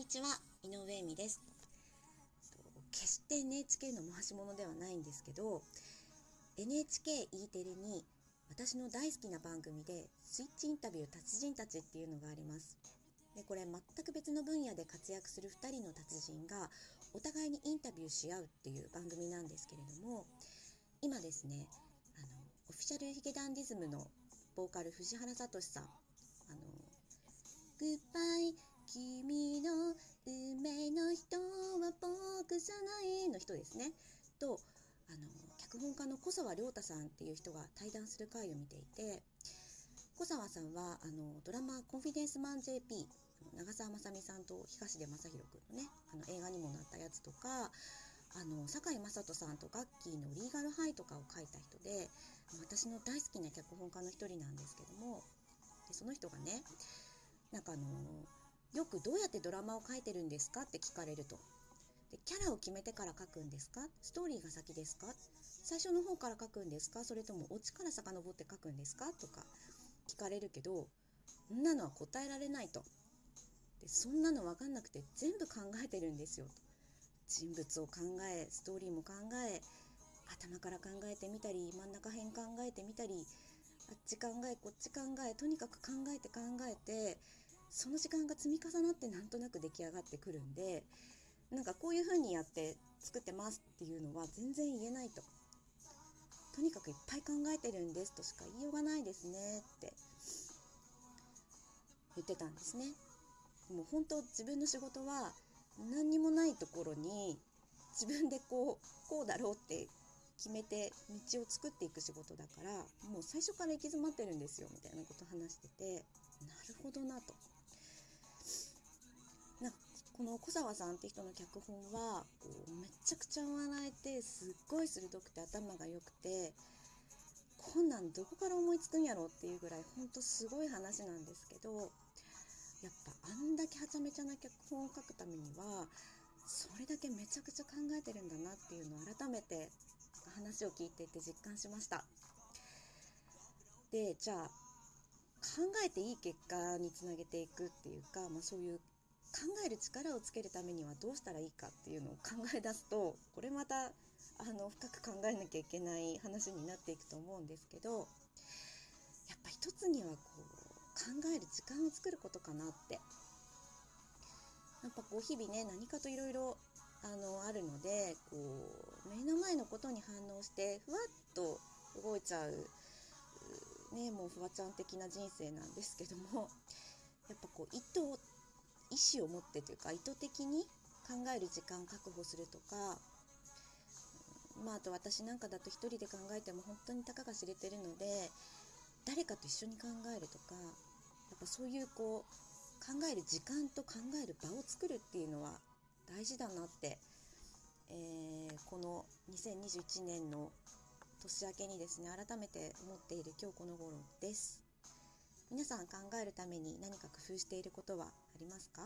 にちは井上恵美です。決して NHK の回し物ではないんですけど NHKE テレに私の大好きな番組でスイッチインタビュー達人たちっていうのがあります。でこれ全く別の分野で活躍する2人の達人がお互いにインタビューし合うっていう番組なんですけれども今ですねあのオフィシャルヒゲダンディズムのボーカル藤原聡さんあのグッバイ君人ですねとあの脚本家の小沢亮太さんっていう人が対談する回を見ていて小沢さんはあのドラマ「コンフィデンスマン JP」長澤まさみさんと東出昌大君のねあの映画にもなったやつとかあの堺雅人さんとガッキーの「リーガルハイ」とかを書いた人で私の大好きな脚本家の一人なんですけどもでその人がねなんかあのよくどうやってドラマを書いてるんですかって聞かれると。でキャラを決めてから書くんですか？ストーリーが先ですか？最初の方から書くんですか？それともオチから遡って書くんですか？とか聞かれるけどそんなのは答えられないと。でそんなの分かんなくて全部考えてるんですよ。人物を考えストーリーも考え頭から考えてみたり真ん中辺考えてみたりあっち考えこっち考えとにかく考えて考えてその時間が積み重なってなんとなく出来上がってくるんでなんかこういう風にやって作ってますっていうのは全然言えないと。とにかくいっぱい考えてるんですとしか言いようがないですねって言ってたんですね。もう本当自分の仕事は何にもないところに自分でこうこうだろうって決めて道を作っていく仕事だからもう最初から行き詰まってるんですよみたいなこと話しててなるほどなと。この小沢さんって人の脚本はこうめちゃくちゃ笑えてすっごい鋭くて頭が良くてこんなんどこから思いつくんやろっていうぐらいほんとすごい話なんですけどやっぱあんだけはちゃめちゃな脚本を書くためにはそれだけめちゃくちゃ考えてるんだなっていうのを改めて話を聞いていて実感しました。でじゃあ考えていい結果につなげていくっていうか、まあ、そういうえる力をつけるためにはどうしたらいいかっていうのを考え出すとこれまたあの深く考えなきゃいけない話になっていくと思うんですけどやっぱ一つにはこう考える時間を作ることかなって。やっぱこう日々ね何かといろいろあのあるのでこう目の前のことに反応してふわっと動いちゃうねもうフワちゃん的な人生なんですけどもやっぱこう意図意思を持ってというか意図的に考える時間を確保するとかまああと私なんかだと一人で考えても本当にたかが知れてるので誰かと一緒に考えるとかやっぱそういうこう考える時間と考える場を作るっていうのは大事だなって、えー、この2021年の年明けにですね改めて思っている今日この頃です。皆さん考えるために何か工夫していることはありますか？